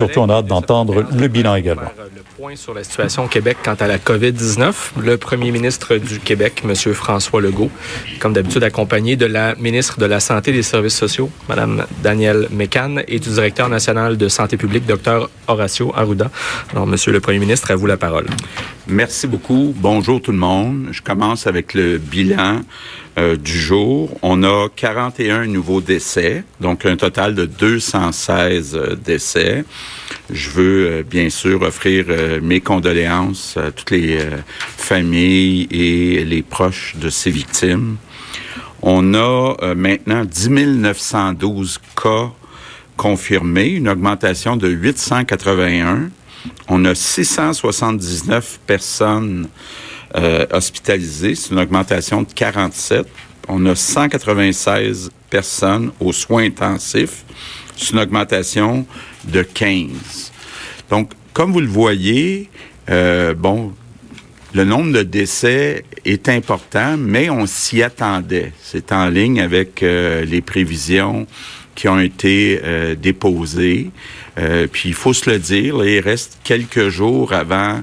Surtout, on a hâte d'entendre le bilan également. Le point sur la situation au Québec quant à la COVID-19. Le premier ministre du Québec, M. François Legault, comme d'habitude accompagné de la ministre de la Santé et des Services sociaux, Mme Danielle Mécan, et du directeur national de santé publique, Dr. Horacio Arruda. Alors, Monsieur le premier ministre, à vous la parole. Merci beaucoup. Bonjour tout le monde. Je commence avec le bilan euh, du jour. On a 41 nouveaux décès, donc un total de 216 euh, décès. Je veux euh, bien sûr offrir mes condoléances à toutes les familles et les proches de ces victimes. On a maintenant 10 912 cas confirmés, une augmentation de 881. On a 679 personnes euh, hospitalisés. C'est une augmentation de 47. On a 196 personnes aux soins intensifs. C'est une augmentation de 15. Donc, comme vous le voyez, euh, bon, le nombre de décès est important, mais on s'y attendait. C'est en ligne avec euh, les prévisions qui ont été euh, déposées. puis il faut se le dire, il reste quelques jours avant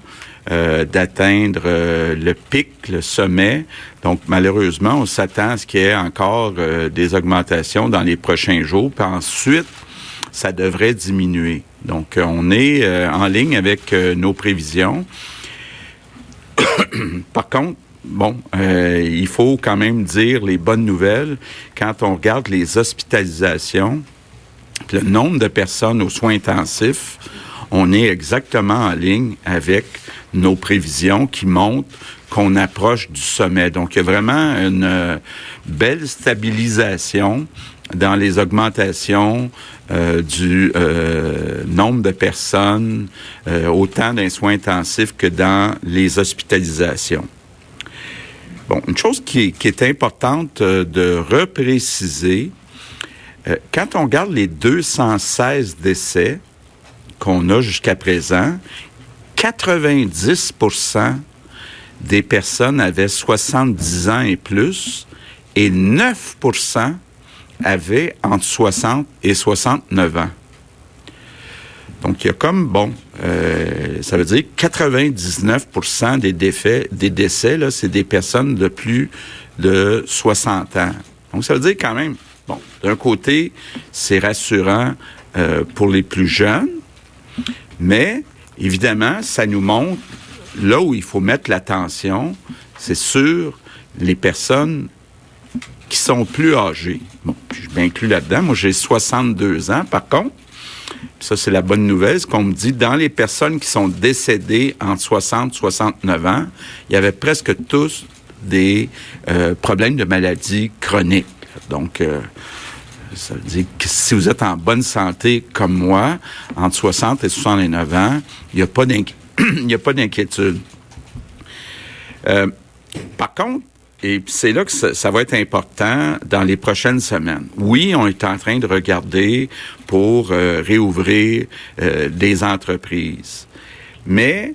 euh, d'atteindre euh, le pic, le sommet. Donc, malheureusement, on s'attend à ce qu'il y ait encore euh, des augmentations dans les prochains jours. Puis ensuite, ça devrait diminuer. Donc, on est en ligne avec nos prévisions. Par contre, bon, il faut quand même dire les bonnes nouvelles. Quand on regarde les hospitalisations, le nombre de personnes aux soins intensifs, on est exactement en ligne avec nos prévisions qui montrent qu'on approche du sommet. Donc, il y a vraiment une euh, belle stabilisation dans les augmentations euh, du euh, nombre de personnes, autant dans les soins intensifs que dans les hospitalisations. Bon, une chose qui qui est importante de repréciser, quand on regarde les 216 décès qu'on a jusqu'à présent, 90% des personnes avaient 70 ans et plus et 9% avaient entre 60 et 69 ans. Donc, il y a comme, bon, euh, ça veut dire 99% des, défaits, des décès, là, c'est des personnes de plus de 60 ans. Donc, ça veut dire quand même, bon, d'un côté, c'est rassurant euh, pour les plus jeunes, mais évidemment, ça nous montre là où il faut mettre l'attention, c'est sur les personnes qui sont plus âgées. Bon, je m'inclus là-dedans. Moi, j'ai 62 ans. Par contre, ça, c'est la bonne nouvelle, qu'on me dit, dans les personnes qui sont décédées entre 60 et 69 ans, il y avait presque tous des euh, problèmes de maladies chroniques. Donc, euh, ça veut dire que si vous êtes en bonne santé comme moi, entre 60 et 69 ans, il n'y a pas d'inquiétude. Euh, par contre, et c'est là que ça, va être important dans les prochaines semaines. Oui, on est en train de regarder pour euh, réouvrir euh, des entreprises. Mais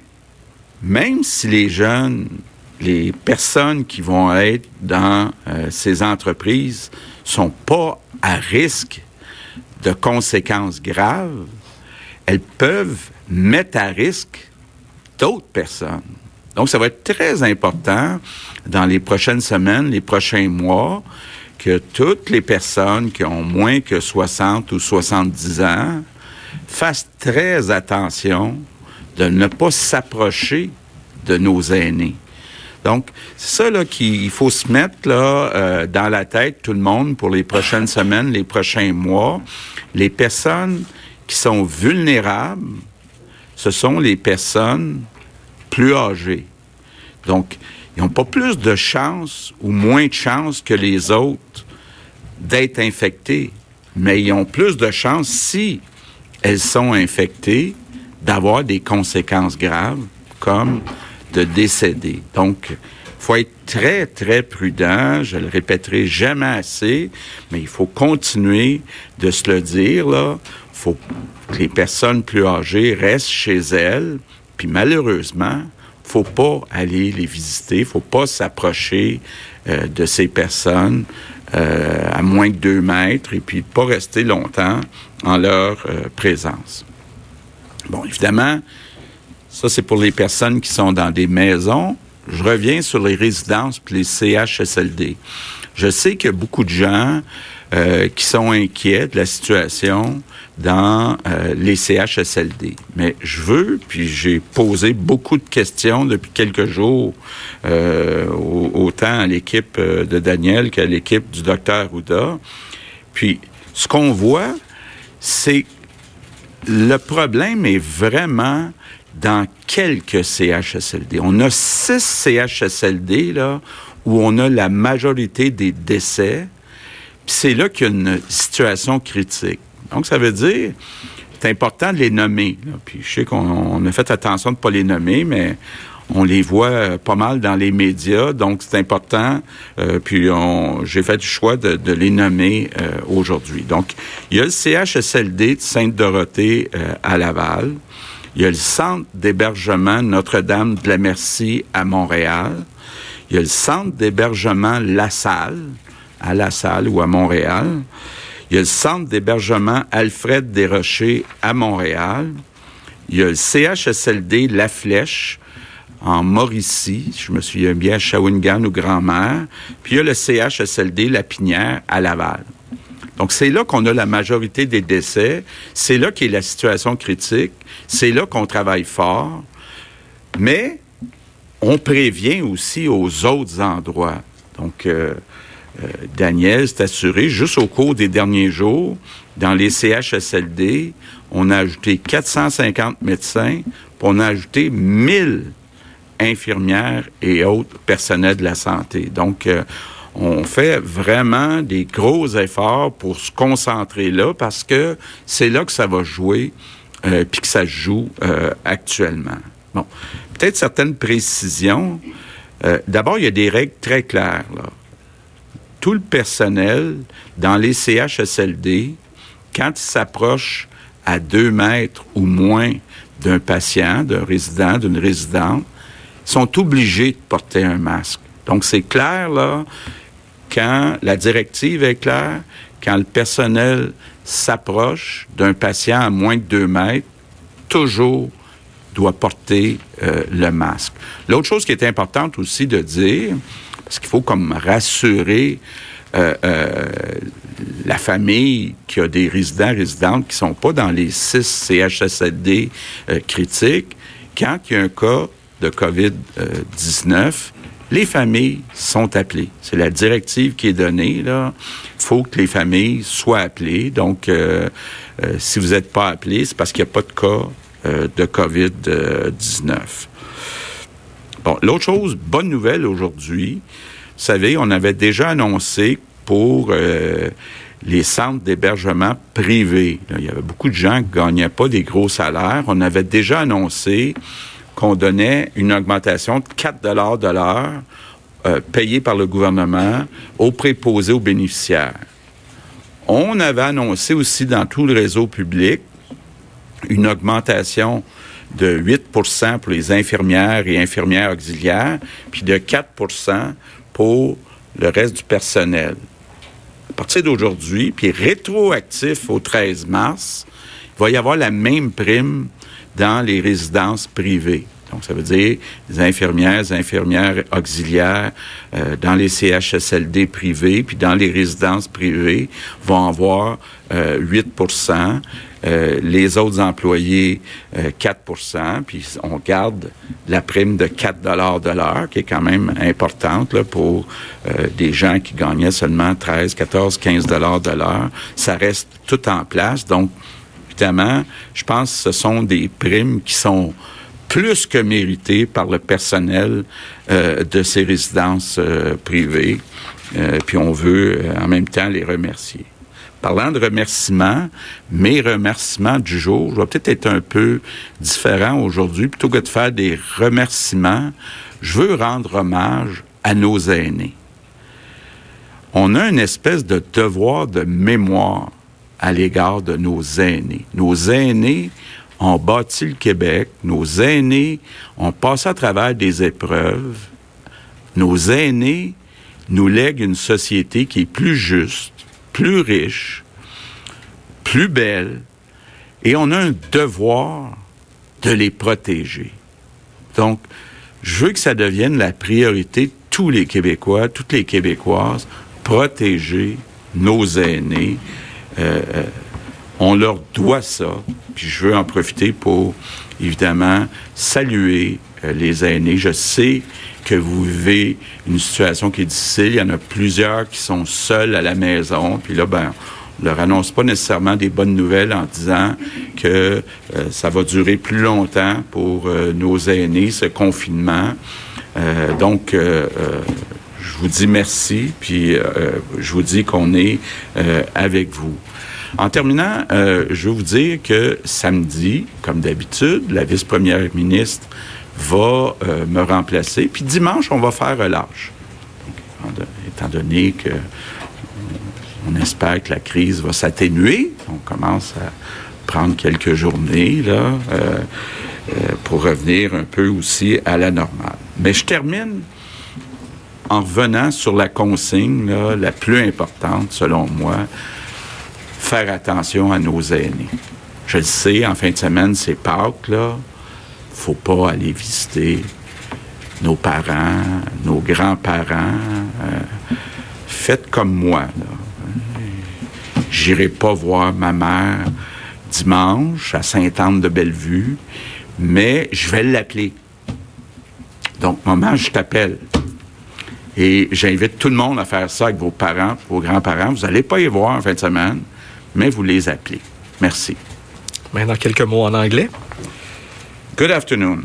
même si les jeunes, les personnes qui vont être dans ces entreprises sont pas à risque de conséquences graves, elles peuvent mettre à risque d'autres personnes. Donc, ça va être très important dans les prochaines semaines, les prochains mois, que toutes les personnes qui ont moins que 60 ou 70 ans fassent très attention de ne pas s'approcher de nos aînés. Donc, c'est ça là qu'il faut se mettre là euh, dans la tête tout le monde pour les prochaines semaines, les prochains mois. Les personnes qui sont vulnérables, ce sont les personnes plus âgées. Donc, ils n'ont pas plus de chances ou moins de chances que les autres d'être infectés, mais ils ont plus de chances si elles sont infectées d'avoir des conséquences graves comme de décéder. Donc, faut être très, très prudent. Je le répéterai jamais assez, mais il faut continuer de se le dire, là. faut que les personnes plus âgées restent chez elles. Puis malheureusement, faut pas aller les visiter, faut pas s'approcher euh, de ces personnes euh, à moins de deux mètres et puis pas rester longtemps en leur euh, présence. Bon, évidemment, ça, c'est pour les personnes qui sont dans des maisons. Je reviens sur les résidences puis les CHSLD. Je sais qu'il y a beaucoup de gens euh, qui sont inquiets de la situation dans euh, les CHSLD. Mais je veux, puis j'ai posé beaucoup de questions depuis quelques jours, euh, autant à l'équipe euh, de Daniel qu'à l'équipe du docteur Ouda. Puis ce qu'on voit, c'est le problème est vraiment dans quelques CHSLD. On a six CHSLD là où on a la majorité des décès. Puis c'est là qu'il y a une situation critique. Donc ça veut dire c'est important de les nommer. Puis je sais qu'on a fait attention de ne pas les nommer, mais on les voit euh, pas mal dans les médias, donc c'est important. Euh, puis j'ai fait le choix de, les nommer euh, aujourd'hui. Donc, il y a le CHSLD de Sainte-Dorothée à Laval. Il y a le Centre d'hébergement Notre-Dame de la Merci à Montréal. Il y a le Centre d'hébergement La Salle, à La Salle ou à Montréal. Il y a le Centre d'hébergement Alfred Desrochers à Montréal. Il y a le CHSLD La Flèche en Mauricie, je me souviens bien, à Shawinigan ou Grand-Mère. Puis il y a le CHSLD La Pinière à Laval. Donc, c'est là qu'on a la majorité des décès. C'est là qu'est la situation critique. C'est là qu'on travaille fort. Mais on prévient aussi aux autres endroits. Donc, euh, euh, Daniel s'est assuré, juste au cours des derniers jours, dans les CHSLD, on a ajouté 450 médecins, puis on a ajouté 1000 infirmières et autres personnels de la santé. Donc, euh, on fait vraiment des gros efforts pour se concentrer là parce que c'est là que ça va jouer euh, puis que ça joue euh, actuellement. Bon, peut-être certaines précisions. Euh, D'abord, il y a des règles très claires. Là. Tout le personnel dans les CHSLD, quand il s'approche à deux mètres ou moins d'un patient, d'un résident, d'une résidente, sont obligés de porter un masque. Donc, c'est clair, là, quand la directive est claire, quand le personnel s'approche d'un patient à moins de deux mètres, toujours doit porter euh, le masque. L'autre chose qui est importante aussi de dire, parce qu'il faut comme rassurer euh, euh, la famille qui a des résidents, résidentes qui sont pas dans les six CHSLD critiques, quand il y a un cas de COVID-19, les familles sont appelées. C'est la directive qui est donnée. Il faut que les familles soient appelées. Donc, euh, euh, si vous n'êtes pas appelé, c'est parce qu'il n'y a pas de cas euh, de COVID-19. Bon, l'autre chose, bonne nouvelle aujourd'hui. Vous savez, on avait déjà annoncé pour les centres d'hébergement privés. Il y avait beaucoup de gens qui ne gagnaient pas des gros salaires. On avait déjà annoncé qu'on donnait une augmentation de 4 de l'heure payée par le gouvernement aux préposés aux bénéficiaires. On avait annoncé aussi dans tout le réseau public une augmentation de 8% pour les infirmières et infirmières auxiliaires, puis de 4% pour le reste du personnel. À partir d'aujourd'hui, puis rétroactif au 13 mars, il va y avoir la même prime dans les résidences privées. Donc, ça veut dire les infirmières, infirmières auxiliaires euh, dans les CHSLD privés, puis dans les résidences privées vont avoir euh, 8% euh, les autres employés, euh, 4% puis on garde la prime de 4 dollars de l'heure, qui est quand même importante là, pour euh, des gens qui gagnaient seulement 13, 14, 15 dollars de l'heure. Ça reste tout en place. Donc, évidemment, je pense que ce sont des primes qui sont plus que méritées par le personnel euh, de ces résidences euh, privées. Euh, puis on veut en même temps les remercier. Parlant de remerciements, mes remerciements du jour, je vais peut-être être un peu différent aujourd'hui. Plutôt que de faire des remerciements, je veux rendre hommage à nos aînés. On a une espèce de devoir de mémoire à l'égard de nos aînés. Nos aînés ont bâti le Québec, nos aînés ont passé à travers des épreuves, nos aînés nous lèguent une société qui est plus juste, plus riche, plus belle, et on a un devoir de les protéger. Donc, je veux que ça devienne la priorité de tous les Québécois, toutes les Québécoises, protéger nos aînés. Euh, euh, on leur doit ça. Puis je veux en profiter pour, évidemment, saluer euh, les aînés. Je sais que vous vivez une situation qui est difficile. Il y en a plusieurs qui sont seuls à la maison. Puis là, ben, on leur annonce pas nécessairement des bonnes nouvelles en disant que euh, ça va durer plus longtemps pour nos aînés, ce confinement. Donc, vous dis merci, puis je vous dis qu'on est avec vous. En terminant, je veux vous dire que samedi, comme d'habitude, la vice-première ministre va me remplacer, puis dimanche, on va faire relâche. étant donné que on espère que la crise va s'atténuer. On commence à prendre quelques journées là, euh, euh, pour revenir un peu aussi à la normale. Mais je termine en revenant sur la consigne la plus importante, selon moi, faire attention à nos aînés. Je le sais, en fin de semaine, c'est Pâques, là. Faut pas aller visiter nos parents, nos grands-parents. Euh, faites comme moi. J'irai pas voir ma mère dimanche à Sainte-Anne-de-Bellevue, mais je vais l'appeler. Donc, maman, je t'appelle. Et j'invite tout le monde à faire ça avec vos parents, vos grands-parents. Vous n'allez pas y voir en fin de semaine, mais vous les appelez. Merci. Maintenant, quelques mots en anglais. Good afternoon.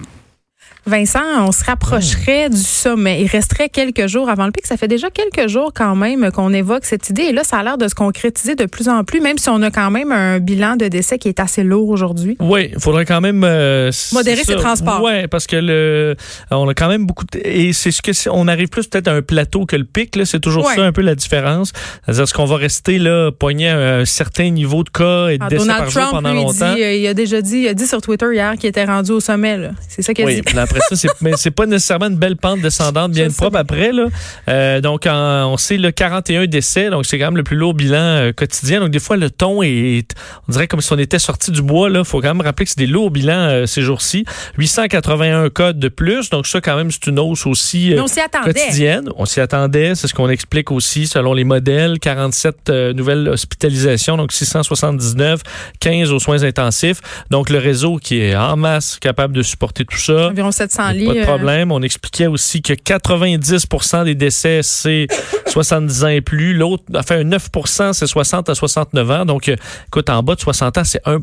Vincent, on se rapprocherait du sommet. Il resterait quelques jours avant le pic. Ça fait déjà quelques jours quand même qu'on évoque cette idée. Et là, ça a l'air de se concrétiser de plus en plus, même si on a quand même un bilan de décès qui est assez lourd aujourd'hui. Oui, il faudrait quand même euh, modérer ces transports. Oui, parce que le, on a quand même beaucoup de, et c'est ce que on arrive plus peut-être à un plateau que le pic. C'est toujours ça un peu la différence. C'est-à-dire est-ce qu'on va rester là poigné à un certain niveau de cas et de ah, décès Donald par Trump, jour pendant lui, longtemps? Dit, euh, il a déjà dit, il a dit sur Twitter hier qu'il était rendu au sommet. C'est ça qu'il a oui, dit. après ça, c'est, mais c'est pas nécessairement une belle pente descendante bien propre après. Là. Euh, donc, on sait le 41 décès, donc c'est quand même le plus lourd bilan euh, quotidien. Donc, des fois, le ton est, on dirait comme si on était sorti du bois. Il faut quand même rappeler que c'est des lourds bilans euh, ces jours-ci. 881 cas de plus, donc ça, quand même, c'est une hausse aussi Mais on quotidienne. On s'y attendait, c'est ce qu'on explique aussi selon les modèles. 47 nouvelles hospitalisations, donc 679, 15 aux soins intensifs. Donc, le réseau qui est en masse capable de supporter tout ça. Environ 700 lits. Pas de problème. On expliquait aussi que 90% des décès, c'est 70 ans et plus. L'autre, enfin, 9% c'est 60 à 69 ans. Donc, euh, écoute, en bas de 60 ans, c'est 1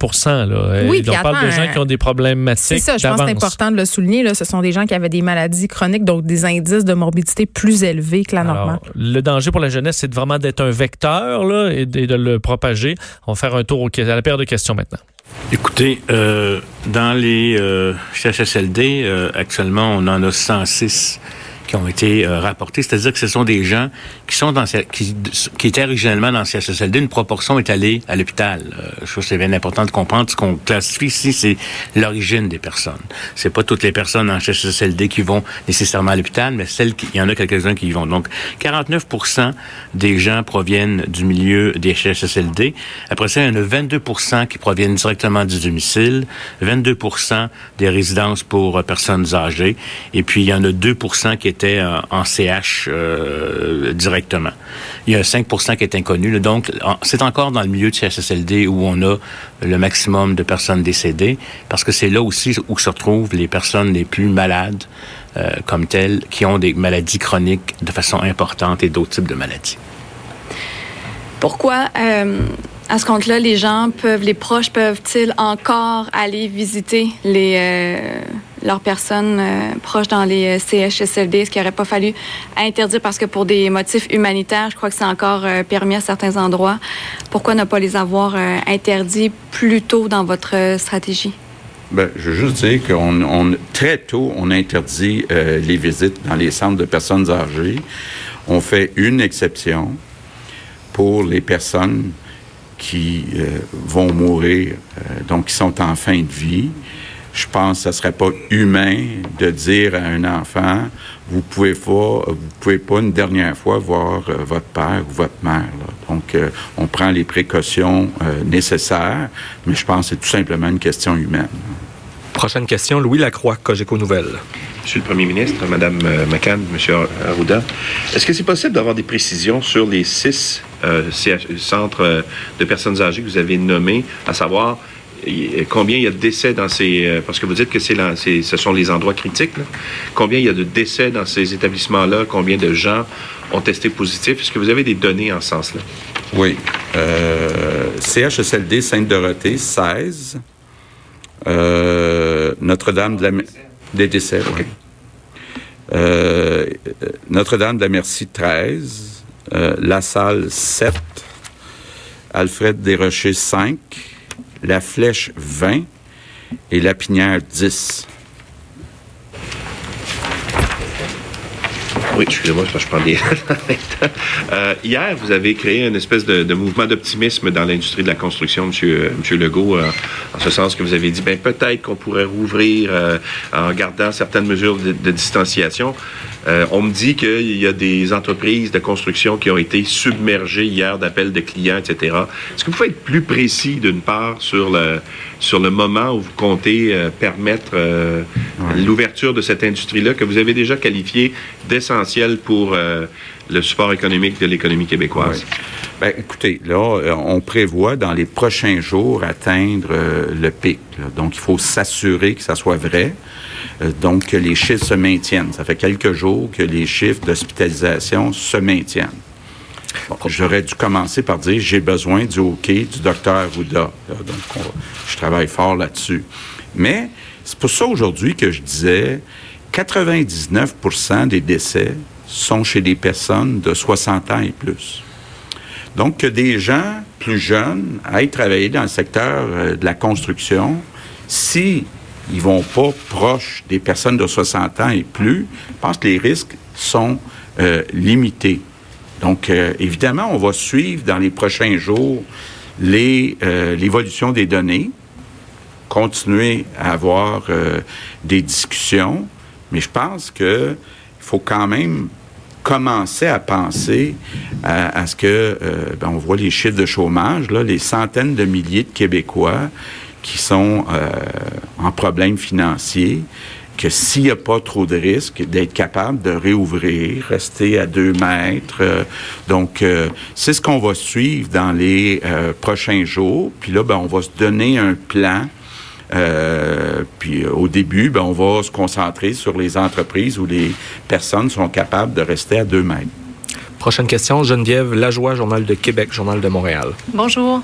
là. Oui, on parle de gens qui ont des problématiques. C'est ça, je pense que c'est important de le souligner. Là. Ce sont des gens qui avaient des maladies chroniques, donc des indices de morbidité plus élevés que la normale. Le danger pour la jeunesse, c'est vraiment d'être un vecteur là, et de le propager. On va faire un tour à la paire de questions maintenant. Écoutez, euh, dans les euh, CHSLD, euh, actuellement, on en a 106 qui ont été euh, rapportés. C'est-à-dire que ce sont des gens qui sont dans qui, qui étaient originellement dans CHSLD. Une proportion est allée à l'hôpital. Euh, je trouve que c'est bien important de comprendre. Ce qu'on classifie ici, c'est l'origine des personnes. C'est pas toutes les personnes en CHSLD qui vont nécessairement à l'hôpital, mais celles qui, il y en a quelques-uns qui y vont. Donc, 49 des gens proviennent du milieu des CHSLD. Après ça, il y en a 22 qui proviennent directement du domicile, 22 des résidences pour euh, personnes âgées, et puis il y en a 2% qui étaient en CH euh, directement. Il y a 5 qui est inconnu. Donc, c'est encore dans le milieu de CHSLD où on a le maximum de personnes décédées, parce que c'est là aussi où se retrouvent les personnes les plus malades euh, comme telles, qui ont des maladies chroniques de façon importante et d'autres types de maladies. Pourquoi, euh, à ce compte-là, les gens peuvent, les proches peuvent-ils encore aller visiter les leurs personnes euh, proches dans les euh, CHSLD, ce qui n'aurait pas fallu interdire parce que pour des motifs humanitaires, je crois que c'est encore euh, permis à certains endroits. Pourquoi ne pas les avoir interdits plus tôt dans votre stratégie? Bien, je veux juste dire qu'on on, très tôt, on interdit les visites dans les centres de personnes âgées. On fait une exception pour les personnes qui vont mourir, donc qui sont en fin de vie je pense que ce serait pas humain de dire à un enfant vous pouvez pas vous pouvez pas une dernière fois voir euh, votre père ou votre mère. Donc euh, on prend les précautions euh, nécessaires, mais je pense que c'est tout simplement une question humaine. Prochaine question, Louis Lacroix, Cogeco Nouvelles. Monsieur le Premier ministre, Madame euh, McCann, Monsieur Arruda, est-ce que c'est possible d'avoir des précisions sur les six euh, centres euh, de personnes âgées que vous avez nommés, à savoir combien il y a de décès dans ces... parce que vous dites que c'est ce sont les endroits critiques. Combien il y a de décès dans ces établissements-là? Combien de gens ont testé positif? Est-ce que vous avez des données en ce sens-là? Oui. CHSLD Sainte-Dorothée, 16. Notre-Dame de la... Des décès, oui. Euh, Notre-Dame de la Merci, 13. Euh, la Salle, 7. Alfred Desrochers, 5. La Flèche, 20. Et La Pinière, 10. Oui, excusez-moi, je prends des euh, hier, vous avez créé une espèce de, mouvement d'optimisme dans l'industrie de la construction, M. Monsieur, Legault, euh, en ce sens que vous avez dit, ben peut-être qu'on pourrait rouvrir euh, en gardant certaines mesures de distanciation. Euh, on me dit qu'il y a des entreprises de construction qui ont été submergées hier d'appels de clients, etc. Est-ce que vous pouvez être plus précis, d'une part, sur le, sur le moment où vous comptez euh, permettre euh, l'ouverture de cette industrie-là, que vous avez déjà qualifiée d'essentielle pour le support économique de l'économie québécoise? Ben, écoutez, là, on prévoit dans les prochains jours atteindre le pic. Donc, il faut s'assurer que ça soit vrai. Euh, donc que les chiffres se maintiennent. Ça fait quelques jours que les chiffres d'hospitalisation se maintiennent. J'aurais dû commencer par dire j'ai besoin du OK du docteur Arruda. Donc, je travaille fort là-dessus. Mais c'est pour ça aujourd'hui que je disais 99% des décès sont chez des personnes de 60 ans et plus. Donc, que des gens plus jeunes aillent travailler dans le secteur euh, de la construction, si ils vont pas proche des personnes de 60 ans et plus, je pense que les risques sont euh, limités. Donc, euh, évidemment, on va suivre dans les prochains jours euh, l'évolution des données, continuer à avoir des discussions, mais je pense qu'il faut quand même commencer à penser à, ce que, ben, on voit les chiffres de chômage, là, les centaines de milliers de Québécois qui sont euh, en problème financier, que s'il n'y a pas trop de risques, d'être capable de réouvrir, rester à deux mètres. Euh, donc, euh, c'est ce qu'on va suivre dans les prochains jours. Puis là, ben, on va se donner un plan. puis au début, ben, on va se concentrer sur les entreprises où les personnes sont capables de rester à deux mètres. Prochaine question, Geneviève Lajoie, Journal de Québec, Journal de Montréal. Bonjour.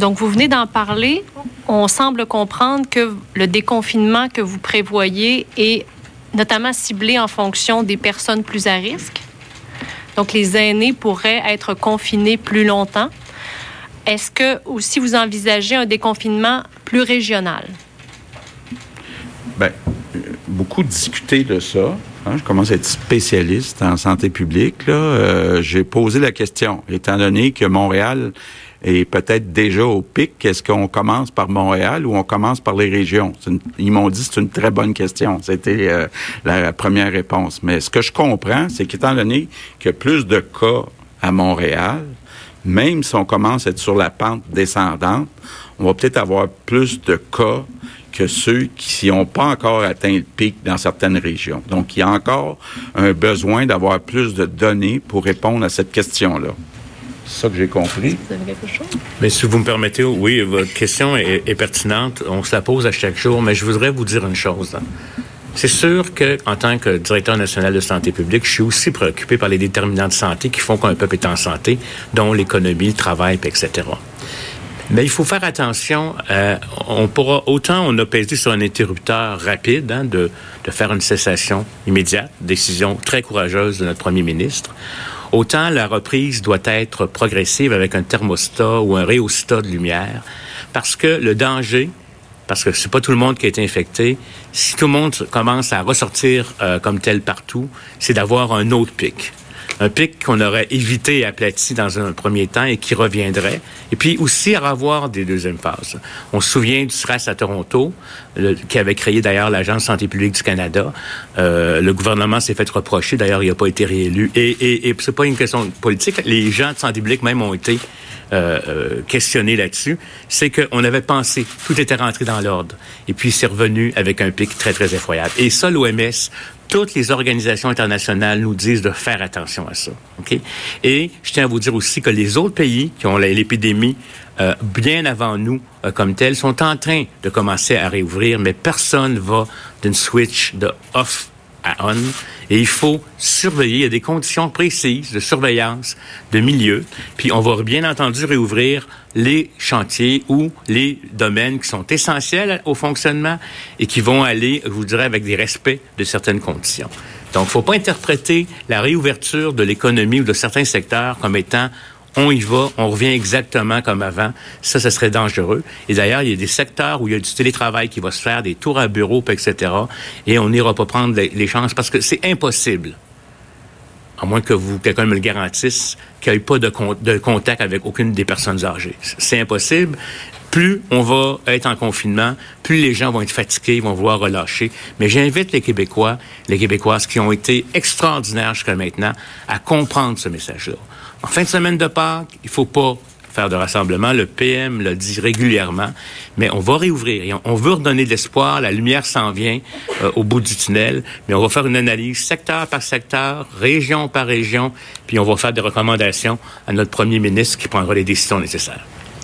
Donc, vous venez d'en parler. On semble comprendre que le déconfinement que vous prévoyez est notamment ciblé en fonction des personnes plus à risque. Donc, les aînés pourraient être confinés plus longtemps. Est-ce que aussi vous envisagez un déconfinement plus régional? Bien, beaucoup discuté de ça. Hein. je commence à être spécialiste en santé publique. Euh, j'ai posé la question, étant donné que Montréal et peut-être déjà au pic, est-ce qu'on commence par Montréal ou on commence par les régions? ils m'ont dit c'est une très bonne question. C'était euh, la première réponse. Mais ce que je comprends, c'est qu'étant donné qu'il y a plus de cas à Montréal, même si on commence à être sur la pente descendante, on va peut-être avoir plus de cas que ceux qui n'ont pas encore atteint le pic dans certaines régions. Donc, il y a encore un besoin d'avoir plus de données pour répondre à cette question-là. C'est ça que j'ai compris. Vous avez quelque chose? Mais si vous me permettez, oui, votre question est, pertinente. On se la pose à chaque jour, mais je voudrais vous dire une chose. C'est sûr que, en tant que directeur national de santé publique, je suis aussi préoccupé par les déterminants de santé qui font qu'un peuple est en santé, dont l'économie, le travail, etc. Mais il faut faire attention. Euh, on pourra autant on a pesé sur un interrupteur rapide hein, de, de faire une cessation immédiate, décision très courageuse de notre premier ministre. Autant la reprise doit être progressive avec un thermostat ou un réostat de lumière, parce que le danger, parce que c'est pas tout le monde qui été infecté, si tout le monde commence à ressortir euh, comme tel partout, c'est d'avoir un autre pic un pic qu'on aurait évité et aplati dans un premier temps et qui reviendrait. Et puis aussi à des deuxièmes phases. On se souvient du SRAS à Toronto, qui avait créé d'ailleurs l'Agence santé publique du Canada. Euh, le gouvernement s'est fait reprocher, d'ailleurs il n'a pas été réélu. Et, et, et c'est pas une question politique. Les gens de santé publique même ont été euh, questionné là-dessus, c'est qu'on avait pensé, tout était rentré dans l'ordre, et puis c'est revenu avec un pic très, très effroyable. Et ça, l'OMS, toutes les organisations internationales nous disent de faire attention à ça. OK? Et je tiens à vous dire aussi que les autres pays qui ont l'épidémie euh, bien avant nous euh, comme tel sont en train de commencer à réouvrir, mais personne va d'une switch de off à on. Et il faut surveiller. Il y a des conditions précises de surveillance de milieu. Puis on va bien entendu réouvrir les chantiers ou les domaines qui sont essentiels au fonctionnement et qui vont aller, je vous dirais, avec des respects de certaines conditions. Donc, faut pas interpréter la réouverture de l'économie ou de certains secteurs comme étant on y va, on revient exactement comme avant. Ça, ce serait dangereux. Et d'ailleurs, il y a des secteurs où il y a du télétravail qui va se faire, des tours à bureau, etc. Et on n'ira pas prendre les, chances parce que c'est impossible. À moins que vous, quelqu'un me le garantisse, qu'il n'y ait pas de, de contact avec aucune des personnes âgées. C'est impossible plus on va être en confinement, plus les gens vont être fatigués, vont vouloir relâcher. Mais j'invite les Québécois, les Québécoises qui ont été extraordinaires jusqu'à maintenant à comprendre ce message-là. En fin de semaine de Pâques, il faut pas faire de rassemblement. Le PM l'a dit régulièrement, mais on va réouvrir. on, veut redonner de l'espoir. La lumière s'en vient euh, au bout du tunnel, mais on va faire une analyse secteur par secteur, région par région, puis on va faire des recommandations à notre premier ministre qui prendra les décisions nécessaires.